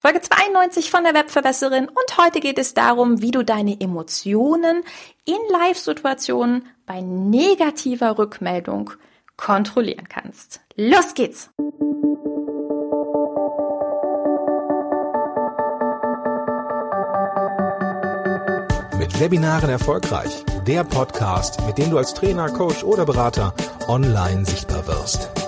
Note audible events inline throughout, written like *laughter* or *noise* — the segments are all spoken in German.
Folge 92 von der Webverbesserin und heute geht es darum, wie du deine Emotionen in Live-Situationen bei negativer Rückmeldung kontrollieren kannst. Los geht's! Mit Webinaren erfolgreich. Der Podcast, mit dem du als Trainer, Coach oder Berater online sichtbar wirst.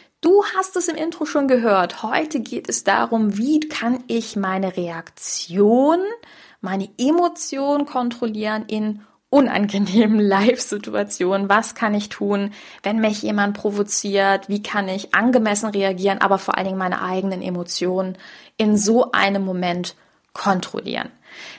Du hast es im Intro schon gehört. Heute geht es darum, wie kann ich meine Reaktion, meine Emotion kontrollieren in unangenehmen *laughs* Live-Situationen. Was kann ich tun, wenn mich jemand provoziert? Wie kann ich angemessen reagieren, aber vor allen Dingen meine eigenen Emotionen in so einem Moment kontrollieren?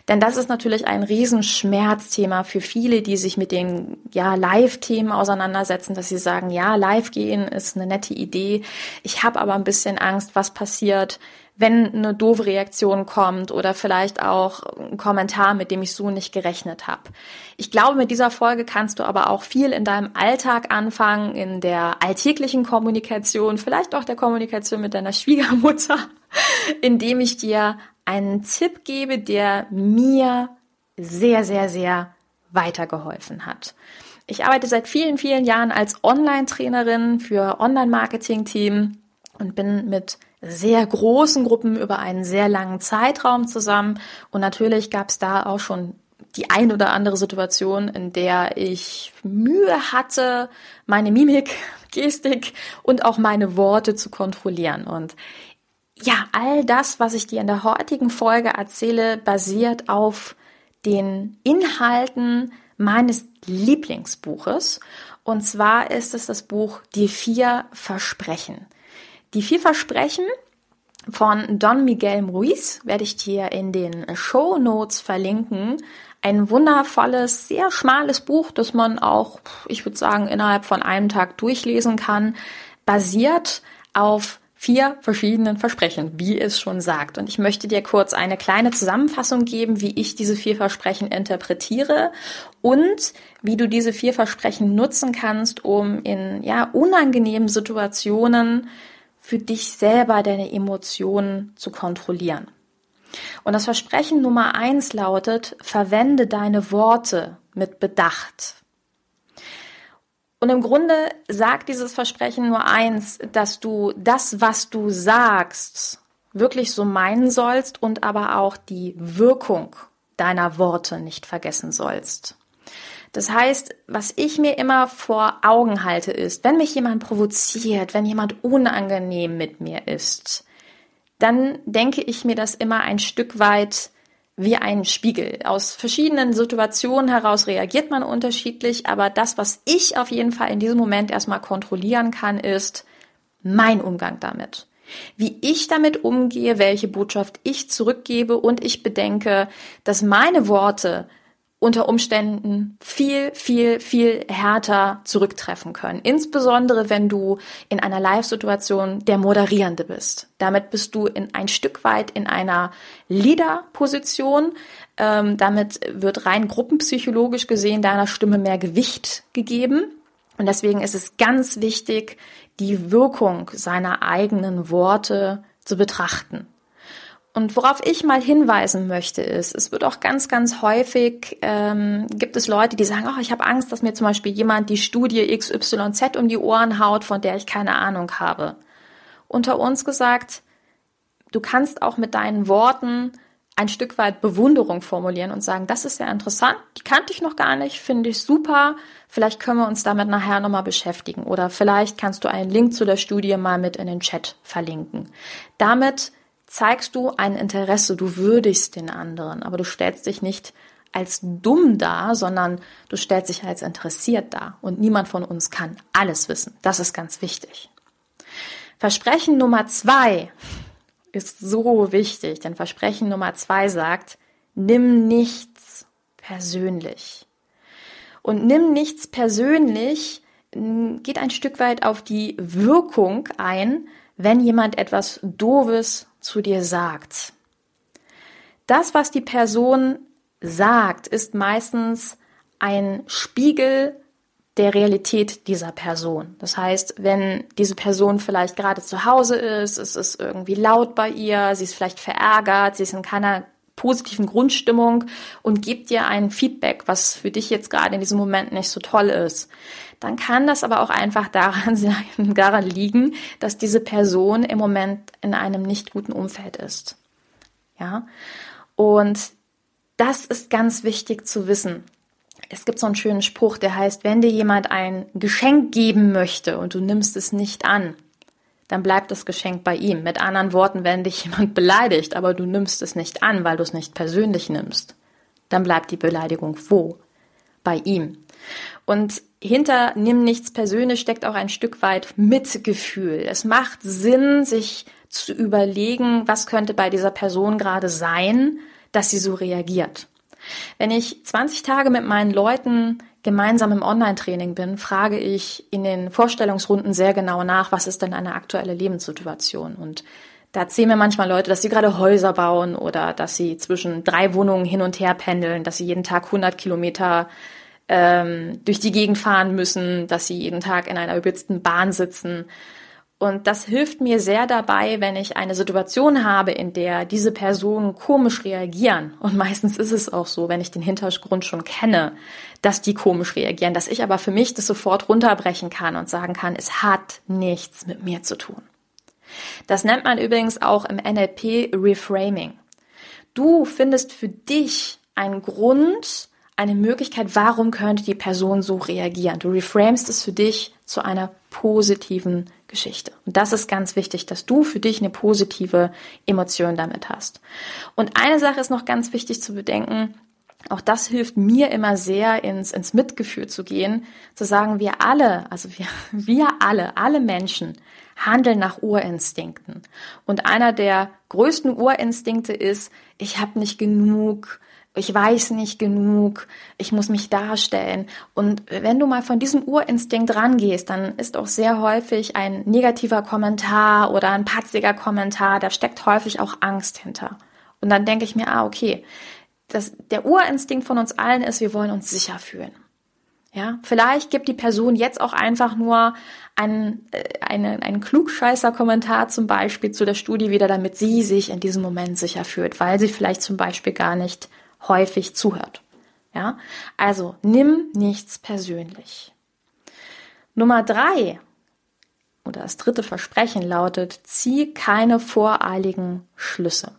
Denn das ist natürlich ein Riesenschmerzthema für viele, die sich mit den ja, Live-Themen auseinandersetzen, dass sie sagen, ja, live gehen ist eine nette Idee. Ich habe aber ein bisschen Angst, was passiert, wenn eine doofe Reaktion kommt oder vielleicht auch ein Kommentar, mit dem ich so nicht gerechnet habe. Ich glaube, mit dieser Folge kannst du aber auch viel in deinem Alltag anfangen, in der alltäglichen Kommunikation, vielleicht auch der Kommunikation mit deiner Schwiegermutter, *laughs* indem ich dir einen Tipp gebe, der mir sehr, sehr, sehr weitergeholfen hat. Ich arbeite seit vielen, vielen Jahren als Online-Trainerin für Online-Marketing-Team und bin mit sehr großen Gruppen über einen sehr langen Zeitraum zusammen. Und natürlich gab es da auch schon die ein oder andere Situation, in der ich Mühe hatte, meine Mimik, *laughs* Gestik und auch meine Worte zu kontrollieren. Und ja, all das, was ich dir in der heutigen Folge erzähle, basiert auf den Inhalten meines Lieblingsbuches. Und zwar ist es das Buch Die vier Versprechen. Die vier Versprechen von Don Miguel Ruiz werde ich dir in den Show Notes verlinken. Ein wundervolles, sehr schmales Buch, das man auch, ich würde sagen, innerhalb von einem Tag durchlesen kann, basiert auf vier verschiedenen Versprechen, wie es schon sagt. Und ich möchte dir kurz eine kleine Zusammenfassung geben, wie ich diese vier Versprechen interpretiere und wie du diese vier Versprechen nutzen kannst, um in ja unangenehmen Situationen für dich selber deine Emotionen zu kontrollieren. Und das Versprechen Nummer eins lautet, verwende deine Worte mit Bedacht. Und im Grunde sagt dieses Versprechen nur eins, dass du das, was du sagst, wirklich so meinen sollst und aber auch die Wirkung deiner Worte nicht vergessen sollst. Das heißt, was ich mir immer vor Augen halte, ist, wenn mich jemand provoziert, wenn jemand unangenehm mit mir ist, dann denke ich mir das immer ein Stück weit wie ein Spiegel. Aus verschiedenen Situationen heraus reagiert man unterschiedlich, aber das, was ich auf jeden Fall in diesem Moment erstmal kontrollieren kann, ist mein Umgang damit. Wie ich damit umgehe, welche Botschaft ich zurückgebe und ich bedenke, dass meine Worte unter Umständen viel, viel, viel härter zurücktreffen können. Insbesondere wenn du in einer Live-Situation der Moderierende bist. Damit bist du in ein Stück weit in einer Leader-Position. Ähm, damit wird rein gruppenpsychologisch gesehen deiner Stimme mehr Gewicht gegeben. Und deswegen ist es ganz wichtig, die Wirkung seiner eigenen Worte zu betrachten. Und worauf ich mal hinweisen möchte, ist, es wird auch ganz, ganz häufig, ähm, gibt es Leute, die sagen, oh, ich habe Angst, dass mir zum Beispiel jemand die Studie XYZ um die Ohren haut, von der ich keine Ahnung habe. Unter uns gesagt, du kannst auch mit deinen Worten ein Stück weit Bewunderung formulieren und sagen, das ist ja interessant, die kannte ich noch gar nicht, finde ich super, vielleicht können wir uns damit nachher nochmal beschäftigen oder vielleicht kannst du einen Link zu der Studie mal mit in den Chat verlinken. Damit zeigst du ein Interesse, du würdigst den anderen, aber du stellst dich nicht als dumm dar, sondern du stellst dich als interessiert dar. Und niemand von uns kann alles wissen. Das ist ganz wichtig. Versprechen Nummer zwei ist so wichtig, denn Versprechen Nummer zwei sagt, nimm nichts persönlich. Und nimm nichts persönlich, geht ein Stück weit auf die Wirkung ein, wenn jemand etwas Doofes zu dir sagt. Das, was die Person sagt, ist meistens ein Spiegel der Realität dieser Person. Das heißt, wenn diese Person vielleicht gerade zu Hause ist, es ist irgendwie laut bei ihr, sie ist vielleicht verärgert, sie ist in keiner positiven Grundstimmung und gibt dir ein Feedback, was für dich jetzt gerade in diesem Moment nicht so toll ist, dann kann das aber auch einfach daran *laughs* daran liegen, dass diese Person im Moment in einem nicht guten Umfeld ist. Ja? Und das ist ganz wichtig zu wissen. Es gibt so einen schönen Spruch, der heißt, wenn dir jemand ein Geschenk geben möchte und du nimmst es nicht an, dann bleibt das Geschenk bei ihm. Mit anderen Worten, wenn dich jemand *laughs* beleidigt, aber du nimmst es nicht an, weil du es nicht persönlich nimmst, dann bleibt die Beleidigung wo? Bei ihm. Und hinter nimm nichts persönlich steckt auch ein Stück weit Mitgefühl. Es macht Sinn, sich zu überlegen, was könnte bei dieser Person gerade sein, dass sie so reagiert. Wenn ich 20 Tage mit meinen Leuten gemeinsam im Online-Training bin, frage ich in den Vorstellungsrunden sehr genau nach, was ist denn eine aktuelle Lebenssituation? Und da erzählen mir manchmal Leute, dass sie gerade Häuser bauen oder dass sie zwischen drei Wohnungen hin und her pendeln, dass sie jeden Tag 100 Kilometer ähm, durch die Gegend fahren müssen, dass sie jeden Tag in einer überhitzten Bahn sitzen. Und das hilft mir sehr dabei, wenn ich eine Situation habe, in der diese Personen komisch reagieren. Und meistens ist es auch so, wenn ich den Hintergrund schon kenne, dass die komisch reagieren, dass ich aber für mich das sofort runterbrechen kann und sagen kann, es hat nichts mit mir zu tun. Das nennt man übrigens auch im NLP Reframing. Du findest für dich einen Grund, eine Möglichkeit, warum könnte die Person so reagieren. Du reframest es für dich zu einer positiven Geschichte. Und das ist ganz wichtig, dass du für dich eine positive Emotion damit hast. Und eine Sache ist noch ganz wichtig zu bedenken. Auch das hilft mir immer sehr, ins, ins Mitgefühl zu gehen, zu sagen, wir alle, also wir, *laughs* wir alle, alle Menschen handeln nach Urinstinkten. Und einer der größten Urinstinkte ist, ich habe nicht genug, ich weiß nicht genug, ich muss mich darstellen. Und wenn du mal von diesem Urinstinkt rangehst, dann ist auch sehr häufig ein negativer Kommentar oder ein patziger Kommentar, da steckt häufig auch Angst hinter. Und dann denke ich mir, ah, okay, das, der Urinstinkt von uns allen ist, wir wollen uns sicher fühlen. Ja, vielleicht gibt die Person jetzt auch einfach nur einen, äh, einen, einen klugscheißer Kommentar zum Beispiel zu der Studie wieder, damit sie sich in diesem Moment sicher fühlt, weil sie vielleicht zum Beispiel gar nicht häufig zuhört. Ja, also nimm nichts persönlich. Nummer drei oder das dritte Versprechen lautet, zieh keine voreiligen Schlüsse.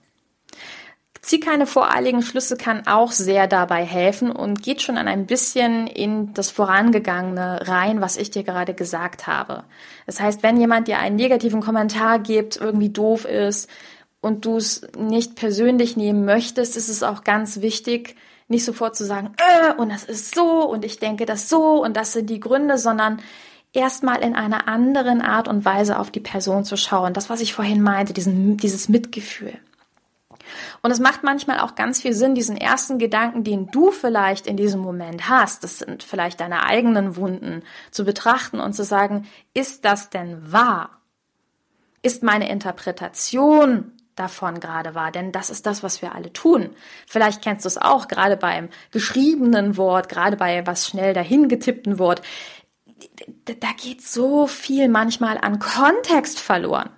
Zieh keine voreiligen Schlüsse kann auch sehr dabei helfen und geht schon an ein bisschen in das Vorangegangene rein, was ich dir gerade gesagt habe. Das heißt, wenn jemand dir einen negativen Kommentar gibt, irgendwie doof ist, und du es nicht persönlich nehmen möchtest, ist es auch ganz wichtig, nicht sofort zu sagen, äh, und das ist so und ich denke das so und das sind die Gründe, sondern erstmal in einer anderen Art und Weise auf die Person zu schauen. Das, was ich vorhin meinte, diesen, dieses Mitgefühl. Und es macht manchmal auch ganz viel Sinn, diesen ersten Gedanken, den du vielleicht in diesem Moment hast, das sind vielleicht deine eigenen Wunden, zu betrachten und zu sagen, ist das denn wahr? Ist meine Interpretation davon gerade war. Denn das ist das, was wir alle tun. Vielleicht kennst du es auch, gerade beim geschriebenen Wort, gerade bei was schnell dahin getippten Wort. Da geht so viel manchmal an Kontext verloren.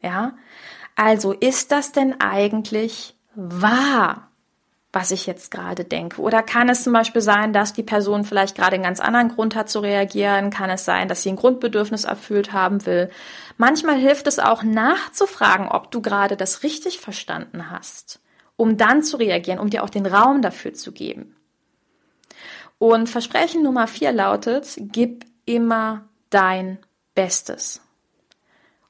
Ja? Also ist das denn eigentlich wahr? Was ich jetzt gerade denke? Oder kann es zum Beispiel sein, dass die Person vielleicht gerade einen ganz anderen Grund hat zu reagieren? Kann es sein, dass sie ein Grundbedürfnis erfüllt haben will? Manchmal hilft es auch nachzufragen, ob du gerade das richtig verstanden hast, um dann zu reagieren, um dir auch den Raum dafür zu geben. Und Versprechen Nummer vier lautet, gib immer dein Bestes.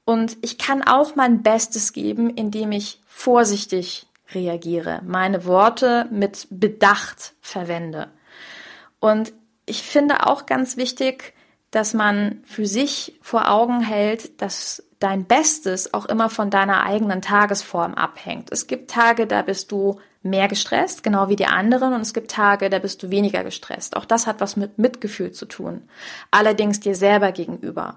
Und ich kann auch mein Bestes geben, indem ich vorsichtig reagiere, meine Worte mit Bedacht verwende. Und ich finde auch ganz wichtig, dass man für sich vor Augen hält, dass dein Bestes auch immer von deiner eigenen Tagesform abhängt. Es gibt Tage, da bist du mehr gestresst, genau wie die anderen, und es gibt Tage, da bist du weniger gestresst. Auch das hat was mit Mitgefühl zu tun. Allerdings dir selber gegenüber.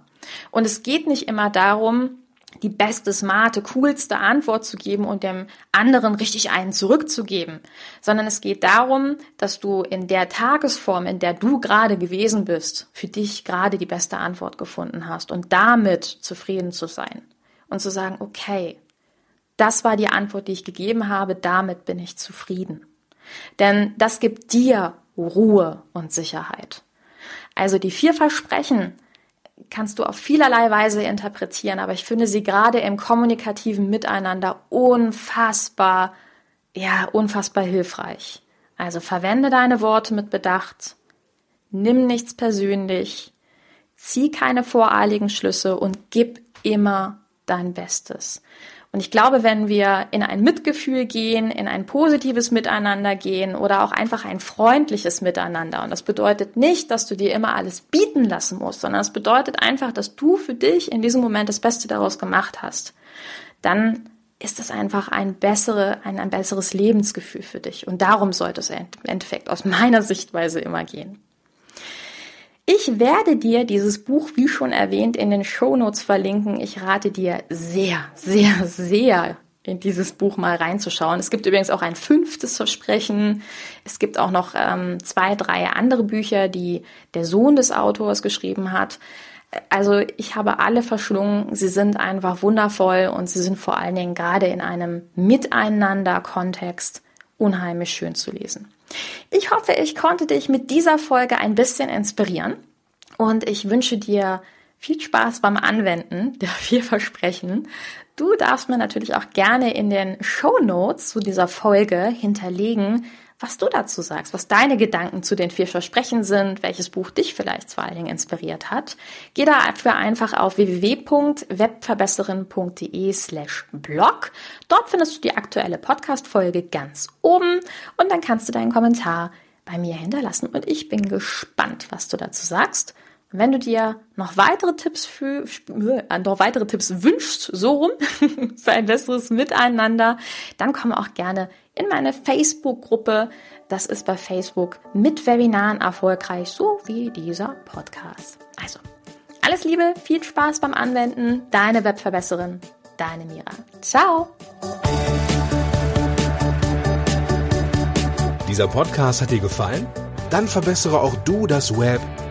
Und es geht nicht immer darum, die beste, smarte, coolste Antwort zu geben und dem anderen richtig einen zurückzugeben, sondern es geht darum, dass du in der Tagesform, in der du gerade gewesen bist, für dich gerade die beste Antwort gefunden hast und damit zufrieden zu sein und zu sagen, okay, das war die Antwort, die ich gegeben habe, damit bin ich zufrieden. Denn das gibt dir Ruhe und Sicherheit. Also die vier Versprechen, kannst du auf vielerlei Weise interpretieren, aber ich finde sie gerade im kommunikativen Miteinander unfassbar, ja, unfassbar hilfreich. Also verwende deine Worte mit Bedacht, nimm nichts persönlich, zieh keine voreiligen Schlüsse und gib immer dein Bestes. Und ich glaube, wenn wir in ein Mitgefühl gehen, in ein positives Miteinander gehen oder auch einfach ein freundliches Miteinander, und das bedeutet nicht, dass du dir immer alles bieten lassen musst, sondern es bedeutet einfach, dass du für dich in diesem Moment das Beste daraus gemacht hast, dann ist das einfach ein, bessere, ein, ein besseres Lebensgefühl für dich. Und darum sollte es im Endeffekt aus meiner Sichtweise immer gehen. Ich werde dir dieses Buch, wie schon erwähnt, in den Show Notes verlinken. Ich rate dir sehr, sehr, sehr in dieses Buch mal reinzuschauen. Es gibt übrigens auch ein fünftes Versprechen. Es gibt auch noch ähm, zwei, drei andere Bücher, die der Sohn des Autors geschrieben hat. Also ich habe alle verschlungen. Sie sind einfach wundervoll und sie sind vor allen Dingen gerade in einem Miteinander-Kontext unheimlich schön zu lesen. Ich hoffe, ich konnte dich mit dieser Folge ein bisschen inspirieren und ich wünsche dir viel Spaß beim Anwenden der *laughs* vier Versprechen. Du darfst mir natürlich auch gerne in den Show Notes zu dieser Folge hinterlegen, was du dazu sagst, was deine Gedanken zu den vier Versprechen sind, welches Buch dich vielleicht vor allen Dingen inspiriert hat. Geh dafür einfach auf www.webverbesserin.de slash blog. Dort findest du die aktuelle Podcast-Folge ganz oben und dann kannst du deinen Kommentar bei mir hinterlassen und ich bin gespannt, was du dazu sagst. Wenn du dir noch weitere Tipps für, äh, noch weitere Tipps wünschst, so rum, *laughs* für ein besseres Miteinander, dann komm auch gerne in meine Facebook-Gruppe. Das ist bei Facebook mit Webinaren erfolgreich, so wie dieser Podcast. Also, alles Liebe, viel Spaß beim Anwenden. Deine Webverbesserin, deine Mira. Ciao! Dieser Podcast hat dir gefallen? Dann verbessere auch du das Web